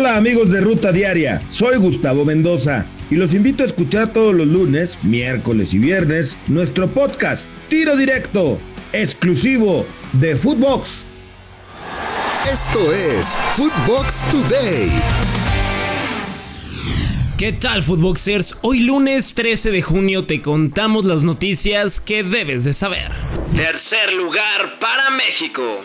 Hola amigos de Ruta Diaria, soy Gustavo Mendoza y los invito a escuchar todos los lunes, miércoles y viernes nuestro podcast Tiro Directo, exclusivo de Footbox. Esto es Footbox Today. ¿Qué tal, Footboxers? Hoy lunes 13 de junio te contamos las noticias que debes de saber. Tercer lugar para México.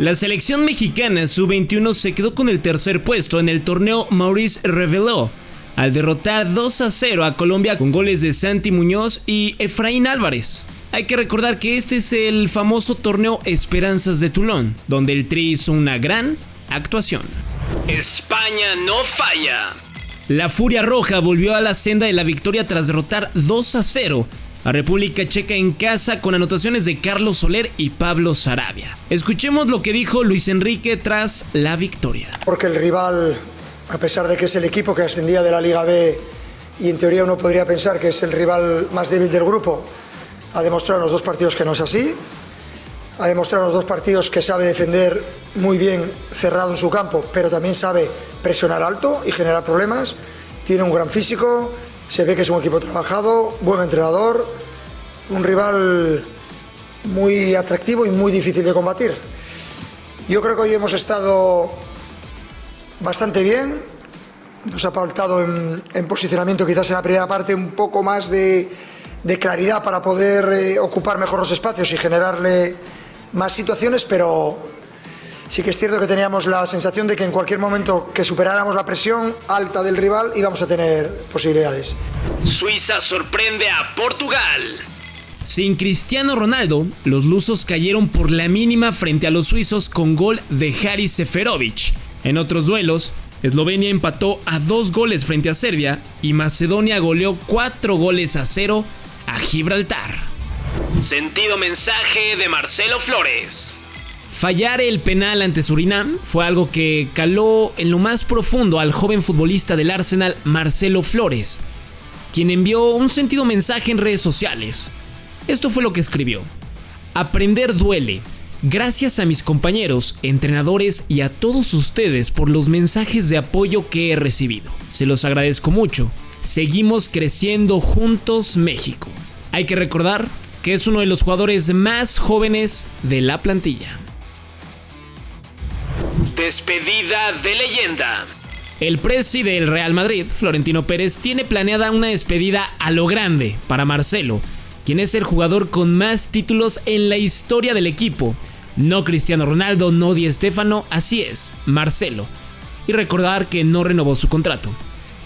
La selección mexicana sub-21 se quedó con el tercer puesto en el torneo Maurice Reveló, al derrotar 2 a 0 a Colombia con goles de Santi Muñoz y Efraín Álvarez. Hay que recordar que este es el famoso torneo Esperanzas de Toulon, donde el Tri hizo una gran actuación. España no falla. La Furia Roja volvió a la senda de la victoria tras derrotar 2 a 0 a República Checa en casa con anotaciones de Carlos Soler y Pablo Sarabia. Escuchemos lo que dijo Luis Enrique tras la victoria. Porque el rival, a pesar de que es el equipo que ascendía de la Liga B y en teoría uno podría pensar que es el rival más débil del grupo, ha demostrado en los dos partidos que no es así. Ha demostrado en los dos partidos que sabe defender muy bien cerrado en su campo, pero también sabe presionar alto y generar problemas. Tiene un gran físico, se ve que es un equipo trabajado, buen entrenador, un rival muy atractivo y muy difícil de combatir. Yo creo que hoy hemos estado bastante bien. Nos ha faltado en, posicionamiento quizás en la primera parte un poco más de, claridad para poder eh, ocupar mejor los espacios y generarle más situaciones, pero sí que es cierto que teníamos la sensación de que en cualquier momento que superáramos la presión alta del rival íbamos a tener posibilidades. Suiza sorprende a Portugal. Sin Cristiano Ronaldo, los lusos cayeron por la mínima frente a los suizos con gol de Haris Seferovic. En otros duelos, Eslovenia empató a dos goles frente a Serbia y Macedonia goleó cuatro goles a cero a Gibraltar. Sentido mensaje de Marcelo Flores. Fallar el penal ante Surinam fue algo que caló en lo más profundo al joven futbolista del Arsenal Marcelo Flores, quien envió un sentido mensaje en redes sociales. Esto fue lo que escribió. Aprender duele. Gracias a mis compañeros, entrenadores y a todos ustedes por los mensajes de apoyo que he recibido. Se los agradezco mucho. Seguimos creciendo juntos México. Hay que recordar que es uno de los jugadores más jóvenes de la plantilla. Despedida de leyenda. El presi del Real Madrid, Florentino Pérez, tiene planeada una despedida a lo grande para Marcelo, quien es el jugador con más títulos en la historia del equipo. No Cristiano Ronaldo, no Di Stéfano, así es, Marcelo. Y recordar que no renovó su contrato.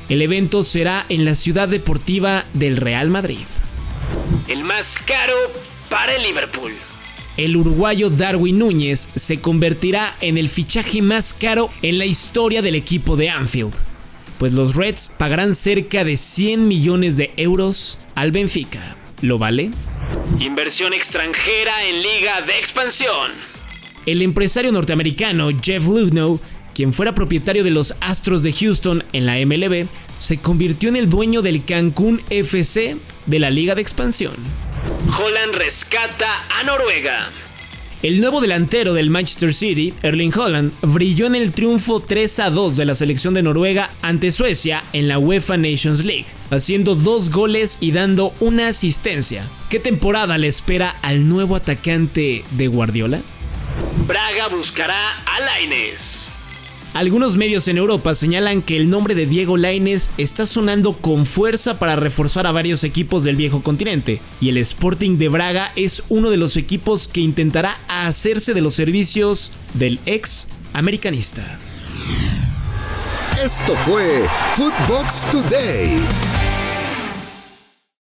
El evento será en la ciudad deportiva del Real Madrid. El más caro para el Liverpool el uruguayo Darwin Núñez se convertirá en el fichaje más caro en la historia del equipo de Anfield, pues los Reds pagarán cerca de 100 millones de euros al Benfica. ¿Lo vale? Inversión extranjera en liga de expansión. El empresario norteamericano Jeff Lugnow, quien fuera propietario de los Astros de Houston en la MLB, se convirtió en el dueño del Cancún FC de la liga de expansión. Holland rescata a Noruega. El nuevo delantero del Manchester City, Erling Holland, brilló en el triunfo 3 a 2 de la selección de Noruega ante Suecia en la UEFA Nations League, haciendo dos goles y dando una asistencia. ¿Qué temporada le espera al nuevo atacante de Guardiola? Braga buscará a Laines. Algunos medios en Europa señalan que el nombre de Diego Laines está sonando con fuerza para reforzar a varios equipos del viejo continente, y el Sporting de Braga es uno de los equipos que intentará hacerse de los servicios del ex americanista. Esto fue Footbox Today.